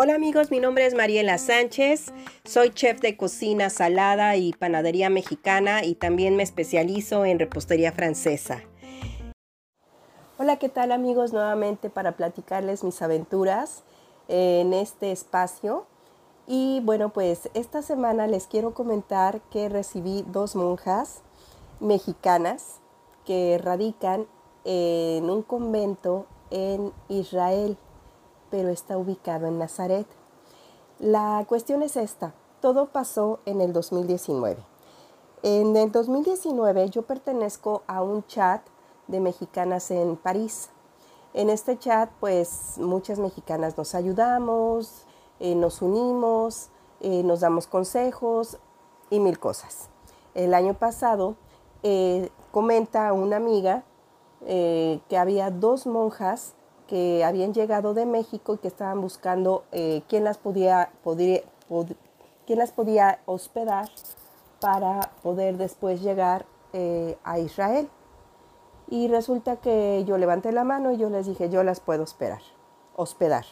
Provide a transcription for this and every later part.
Hola amigos, mi nombre es Mariela Sánchez, soy chef de cocina salada y panadería mexicana y también me especializo en repostería francesa. Hola, ¿qué tal amigos? Nuevamente para platicarles mis aventuras en este espacio. Y bueno, pues esta semana les quiero comentar que recibí dos monjas mexicanas que radican en un convento en Israel pero está ubicado en Nazaret. La cuestión es esta, todo pasó en el 2019. En el 2019 yo pertenezco a un chat de mexicanas en París. En este chat pues muchas mexicanas nos ayudamos, eh, nos unimos, eh, nos damos consejos y mil cosas. El año pasado eh, comenta una amiga que había dos monjas que habían llegado de México y que estaban buscando eh, quién, las podía, quién las podía hospedar para poder después llegar eh, a Israel. Y resulta que yo levanté la mano y yo les dije, yo las puedo hospedar. hospedar.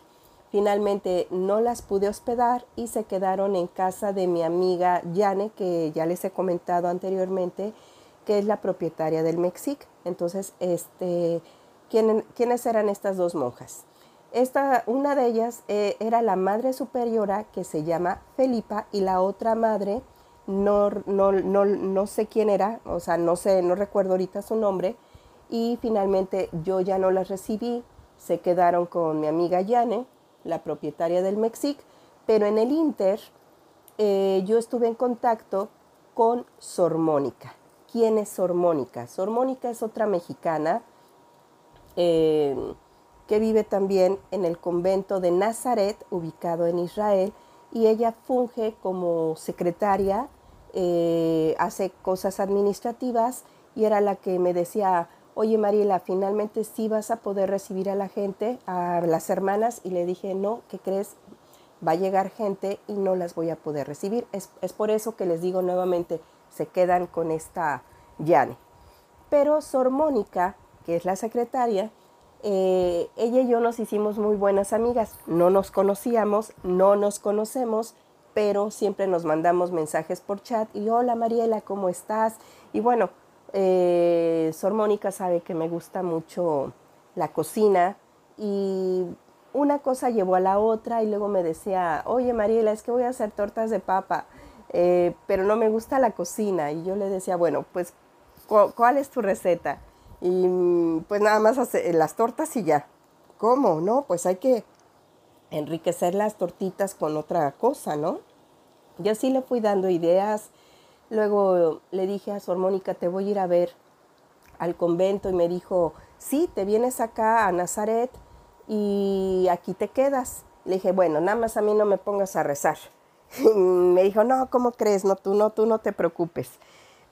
Finalmente no las pude hospedar y se quedaron en casa de mi amiga Yane, que ya les he comentado anteriormente, que es la propietaria del Mexic. Entonces, este, ¿quiénes eran estas dos monjas? Esta, una de ellas eh, era la madre superiora que se llama Felipa y la otra madre no, no, no, no sé quién era, o sea, no sé, no recuerdo ahorita su nombre y finalmente yo ya no las recibí, se quedaron con mi amiga Yane, la propietaria del Mexic, pero en el Inter eh, yo estuve en contacto con Sor Mónica. ¿Quién es Sor Mónica? Sor Mónica es otra mexicana que vive también en el convento de Nazaret, ubicado en Israel, y ella funge como secretaria, eh, hace cosas administrativas y era la que me decía, oye Mariela, finalmente sí vas a poder recibir a la gente, a las hermanas, y le dije, no, ¿qué crees? Va a llegar gente y no las voy a poder recibir. Es por eso que les digo nuevamente, se quedan con esta Yane. Pero Sor Mónica que es la secretaria, eh, ella y yo nos hicimos muy buenas amigas. No nos conocíamos, no nos conocemos, pero siempre nos mandamos mensajes por chat y hola Mariela, ¿cómo estás? Y bueno, eh, Sor Mónica sabe que me gusta mucho la cocina y una cosa llevó a la otra y luego me decía, oye Mariela, es que voy a hacer tortas de papa, eh, pero no me gusta la cocina. Y yo le decía, bueno, pues, ¿cuál es tu receta? Y pues nada más hace las tortas y ya. ¿Cómo? No, pues hay que enriquecer las tortitas con otra cosa, ¿no? Yo sí le fui dando ideas. Luego le dije a Sor Mónica, te voy a ir a ver al convento y me dijo, sí, te vienes acá a Nazaret y aquí te quedas. Le dije, bueno, nada más a mí no me pongas a rezar. me dijo, no, ¿cómo crees? No, tú no, tú no te preocupes.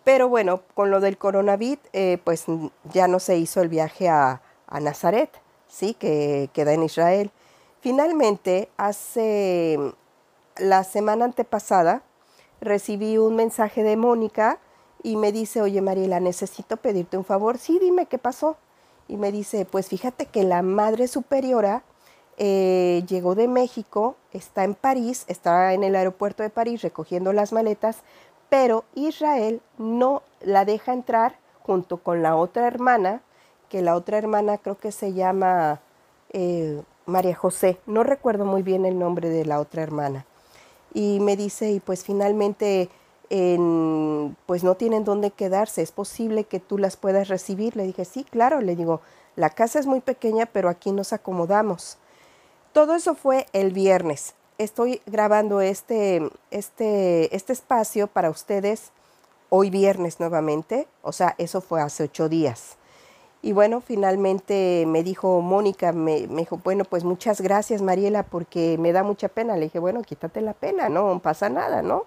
Pero bueno, con lo del coronavirus, eh, pues ya no se hizo el viaje a, Nazaret, ¿sí? Que queda en Israel. Finalmente, hace la semana antepasada, recibí un mensaje de Mónica y me dice, oye Mariela, necesito pedirte un favor. Sí, dime qué pasó. Y me dice, pues fíjate que la Madre Superiora eh, llegó de México, está en París, está en el aeropuerto de París recogiendo las maletas, pero Israel no la deja entrar junto con la otra hermana, que la otra hermana creo que se llama eh, María José, no recuerdo muy bien el nombre de la otra hermana. Y me dice, y pues finalmente, pues no tienen dónde quedarse, es posible que tú las puedas recibir. Le dije, sí, claro, le digo, la casa es muy pequeña, pero aquí nos acomodamos. Todo eso fue el viernes estoy grabando este, este, este espacio para ustedes hoy viernes nuevamente, o sea, eso fue hace ocho días. Y bueno, finalmente me dijo Mónica, me, me, dijo, bueno, pues muchas gracias Mariela, porque me da mucha pena. Le dije, bueno, quítate la pena, no pasa nada, ¿no?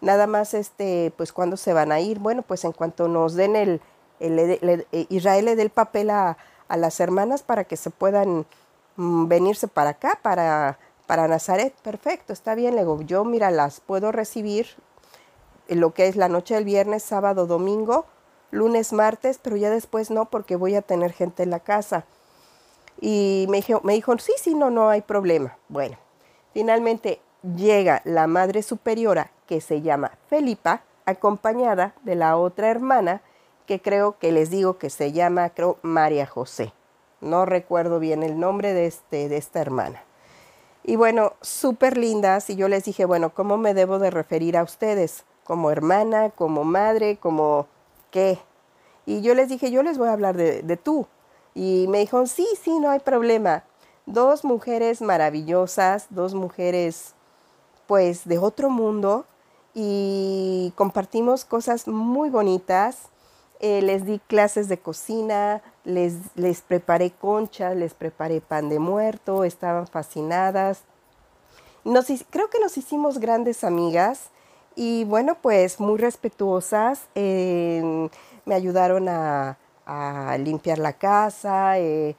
Nada más, este, pues cuando se van a ir, bueno, pues en cuanto nos den el, el, Israel le dé el papel a, a, las hermanas para que se puedan venirse para acá, para para Nazaret, perfecto, está bien. Le digo, yo, mira, las puedo recibir lo que es la noche del viernes, sábado, domingo, lunes, martes, pero ya después no, porque voy a tener gente en la casa. Y me dijo, me dijo, sí, sí, no, no hay problema. Bueno, finalmente llega la madre superiora, que se llama Felipa, acompañada de la otra hermana, que creo que les digo que se llama, creo, María José. No recuerdo bien el nombre de, este, de esta hermana. Y bueno, súper lindas. Y yo les dije, bueno, ¿cómo me debo de referir a ustedes? ¿Como hermana, como madre, como qué? Y yo les dije, yo les voy a hablar de, de tú. Y me dijo, sí, sí, no hay problema. Dos mujeres maravillosas, dos mujeres pues de otro mundo y compartimos cosas muy bonitas. Eh, les di clases de cocina, les, les preparé conchas, les preparé pan de muerto, estaban fascinadas. Nos, creo que nos hicimos grandes amigas y bueno, pues muy respetuosas. me ayudaron a, limpiar la casa, eh,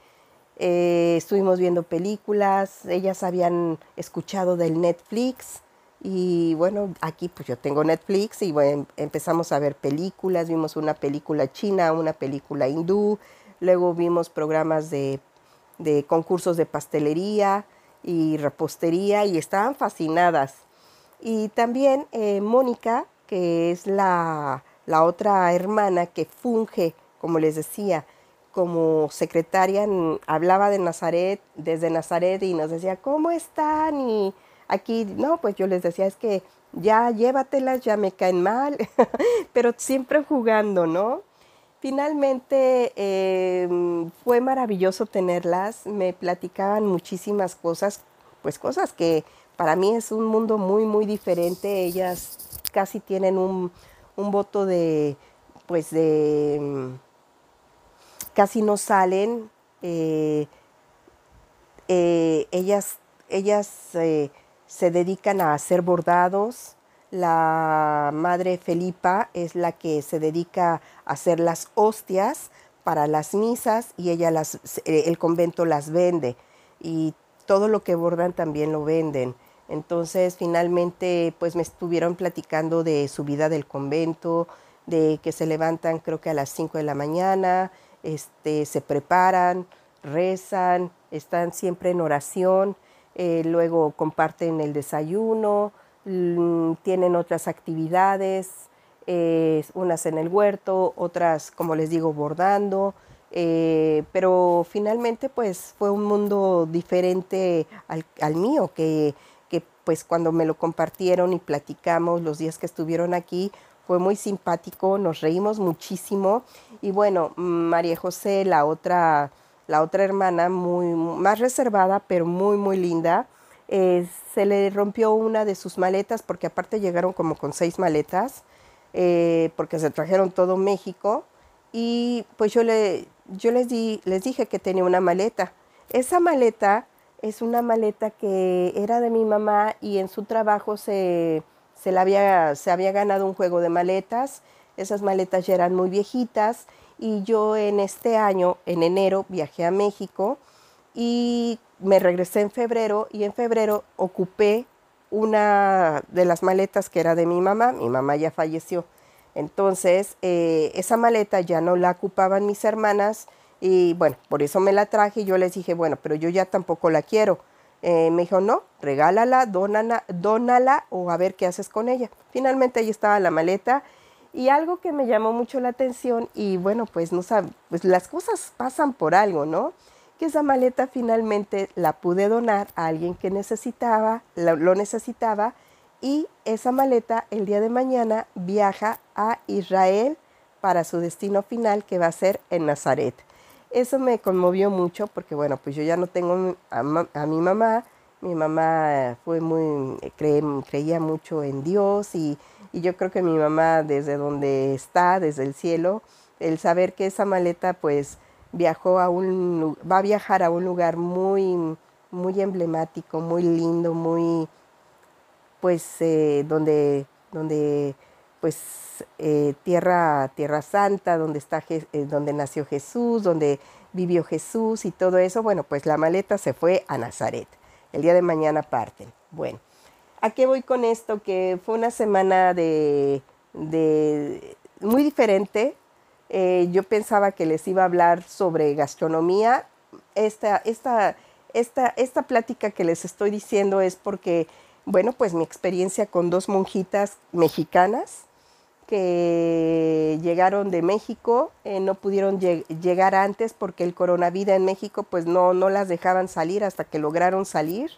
eh, estuvimos viendo películas, ellas habían escuchado del Netflix y bueno, aquí pues yo tengo Netflix y bueno, empezamos a ver películas, vimos una película china, una película hindú, luego vimos programas de, concursos de pastelería y repostería y estaban fascinadas. Y también eh, Mónica, que es la, la otra hermana que funge, como les decía, como secretaria, hablaba de Nazaret, desde Nazaret y nos decía, ¿cómo están? Y Aquí, no, pues yo les decía, es que ya llévatelas, ya me caen mal, pero siempre jugando, ¿no? Finalmente em, fue maravilloso tenerlas, me platicaban muchísimas cosas, pues cosas que para mí es un mundo muy, muy diferente. Ellas casi tienen un, voto de, pues de, casi no salen. Eh, eh, ellas, ellas eh, se dedican a hacer bordados. La madre Felipa es la que se dedica a hacer las hostias para las misas y ella las, eh, el convento las vende y todo lo que bordan también lo venden. Entonces finalmente pues me estuvieron platicando de su vida del convento, de que se levantan creo que a las 5 de la mañana, este, se preparan, rezan, están siempre en oración eh, luego comparten el desayuno, tienen otras actividades, eh, unas en el huerto, otras, como les digo, bordando, eh, pero finalmente pues fue un mundo diferente al, al mío, que, que, pues cuando me lo compartieron y platicamos los días que estuvieron aquí, fue muy simpático, nos reímos muchísimo. Y bueno, María José, la otra la otra hermana, muy, más reservada, pero muy, muy linda, eh, se le rompió una de sus maletas, porque aparte llegaron como con seis maletas, eh, porque se trajeron todo México, y pues yo, le, yo les, di, les dije que tenía una maleta. Esa maleta es una maleta que era de mi mamá y en su trabajo se, se, la había, se había ganado un juego de maletas. Esas maletas ya eran muy viejitas y yo en este año, en enero, viajé a México y me regresé en febrero y en febrero ocupé una de las maletas que era de mi mamá, mi mamá ya falleció. Entonces, eh, esa maleta ya no la ocupaban mis hermanas y bueno, por eso me la traje y yo les dije, bueno, pero yo ya tampoco la quiero. Eh, me dijo, no, regálala, dónala, dónala o a ver qué haces con ella. Finalmente ahí estaba la maleta y algo que me llamó mucho la atención, y bueno, pues no pues las cosas pasan por algo, ¿no? Esa maleta finalmente la pude donar a alguien que necesitaba, lo necesitaba, y esa maleta el día de mañana viaja a Israel para su destino final que va a ser en Nazaret. Eso me conmovió mucho porque bueno, pues yo ya no tengo a, mi mamá, mi mamá fue muy, creía mucho en Dios y, yo creo que mi mamá desde donde está, desde el cielo, el saber que esa maleta pues viajó a un, va a viajar a un lugar muy, muy emblemático, muy lindo, muy, pues eh, donde, donde pues eh, tierra, tierra santa, donde, está, eh, donde nació Jesús, donde vivió Jesús y todo eso, bueno, pues la maleta se fue a Nazaret. El día de mañana parten. Bueno, ¿a qué voy con esto? Que fue una semana de, muy diferente. Eh, yo pensaba que les iba a hablar sobre gastronomía. Esta, esta, esta, esta plática que les estoy diciendo es porque, bueno, pues mi experiencia con dos monjitas mexicanas que llegaron de México, eh, no pudieron llegar antes porque el coronavirus en México pues no, no las dejaban salir hasta que lograron salir.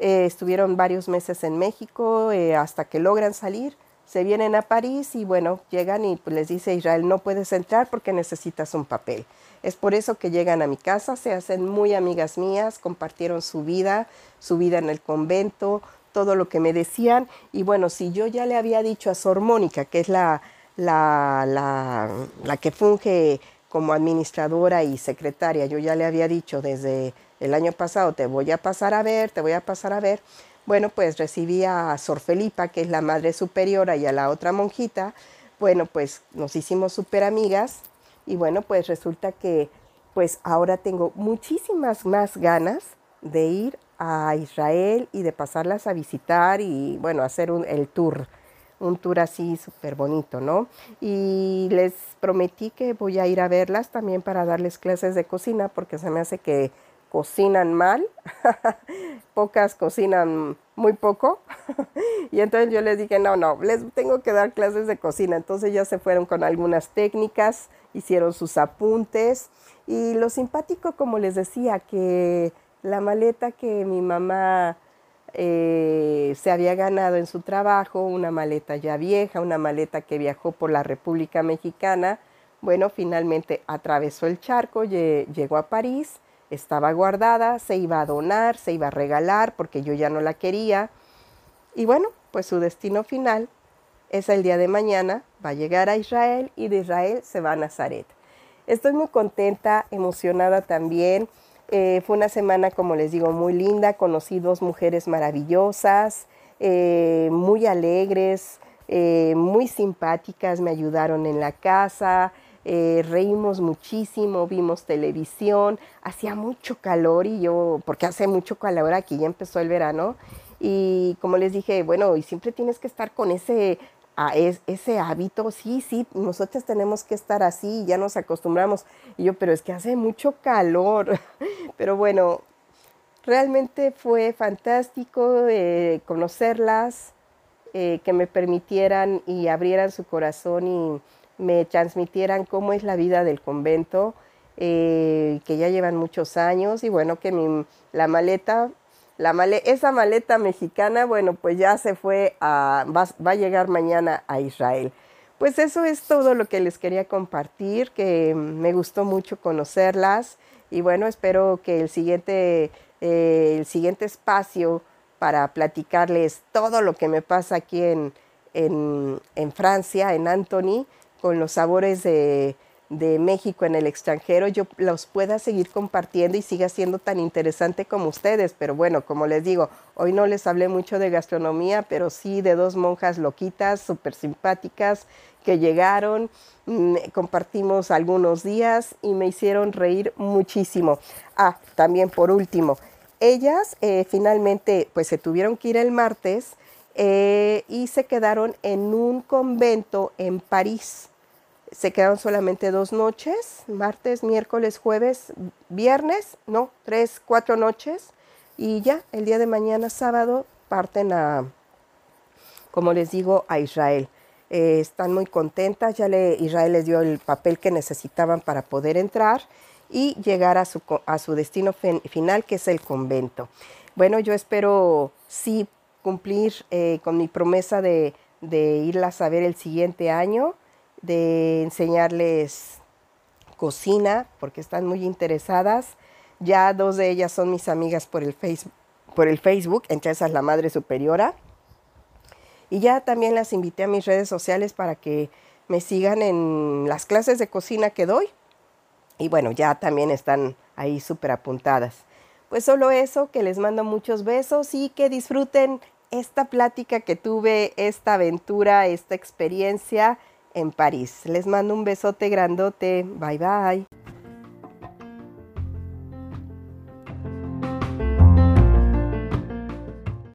Eh, estuvieron varios meses en México hasta que logran salir. Se vienen a París y bueno, llegan y pues, les dice Israel, no puedes entrar porque necesitas un papel. Es por eso que llegan a mi casa, se hacen muy amigas mías, compartieron su vida, su vida en el convento, todo lo que me decían. Y bueno, si yo ya le había dicho a Sor Mónica, que es la, la, la, la que funge como administradora y secretaria, yo ya le había dicho desde el año pasado, te voy a pasar a ver, te voy a pasar a ver. Bueno, pues recibí a Sor Felipa, que es la madre superiora, y a la otra monjita. Bueno, pues nos hicimos súper amigas y bueno, pues resulta que pues ahora tengo muchísimas más ganas de ir a Israel y de pasarlas a visitar y bueno, hacer un, el tour, un tour así súper bonito, ¿no? Y les prometí que voy a ir a verlas también para darles clases de cocina porque se me hace que cocinan mal, pocas cocinan muy poco. y entonces yo les dije, no, no, les tengo que dar clases de cocina. Entonces ya se fueron con algunas técnicas, hicieron sus apuntes. Y lo simpático, como les decía, que la maleta que mi mamá eh, se había ganado en su trabajo, una maleta ya vieja, una maleta que viajó por la República Mexicana, bueno, finalmente atravesó el charco, llegó a París, estaba guardada, se iba a donar, se iba a regalar porque yo ya no la quería. Y bueno, pues su destino final es el día de mañana, va a llegar a Israel y de Israel se va a Nazaret. Estoy muy contenta, emocionada también eh, fue una semana, como les digo, muy linda. Conocí dos mujeres maravillosas, eh, muy alegres, eh, muy simpáticas. Me ayudaron en la casa. Reímos muchísimo, vimos televisión. Hacía mucho calor y yo, porque hace mucho calor aquí, ya empezó el verano. Y como les dije, bueno, y siempre tienes que estar con ese a ese hábito, sí, sí, nosotros tenemos que estar así, ya nos acostumbramos. Y yo, pero es que hace mucho calor. Pero bueno, realmente fue fantástico eh, conocerlas, eh, que me permitieran y abrieran su corazón y me transmitieran cómo es la vida del convento, eh, que ya llevan muchos años y bueno, que la maleta esa maleta mexicana, bueno, pues ya se fue a, va, a llegar mañana a Israel. Pues eso es todo lo que les quería compartir, que me gustó mucho conocerlas y bueno, espero que el siguiente, eh, el siguiente espacio para platicarles todo lo que me pasa aquí en, en, en Francia, en Antony, con los sabores de, México en el extranjero yo los pueda seguir compartiendo y siga siendo tan interesante como ustedes. Pero bueno, como les digo, hoy no les hablé mucho de gastronomía, pero sí de dos monjas loquitas, súper simpáticas, que llegaron, mm, compartimos algunos días y me hicieron reír muchísimo. Ah, también por último, ellas eh, finalmente pues se tuvieron que ir el martes eh, y se quedaron en un convento en París se quedaron solamente dos noches, martes, miércoles, jueves, viernes, no, tres, cuatro noches. Y ya, el día de mañana, sábado, parten a, como les digo, a Israel. Eh, están muy contentas, ya le, Israel les dio el papel que necesitaban para poder entrar y llegar a su, a su destino final, que es el convento. Bueno, yo espero sí cumplir eh, con mi promesa de, de irlas a ver el siguiente año de enseñarles cocina, porque están muy interesadas. Ya dos de ellas son mis amigas por el, Facebook, por el Facebook, entre esas la Madre Superiora. Y ya también las invité a mis redes sociales para que me sigan en las clases de cocina que doy. Y bueno, ya también están ahí súper apuntadas. Pues solo eso, que les mando muchos besos y que disfruten esta plática que tuve, esta aventura, esta experiencia en París. Les mando un besote grandote. Bye bye.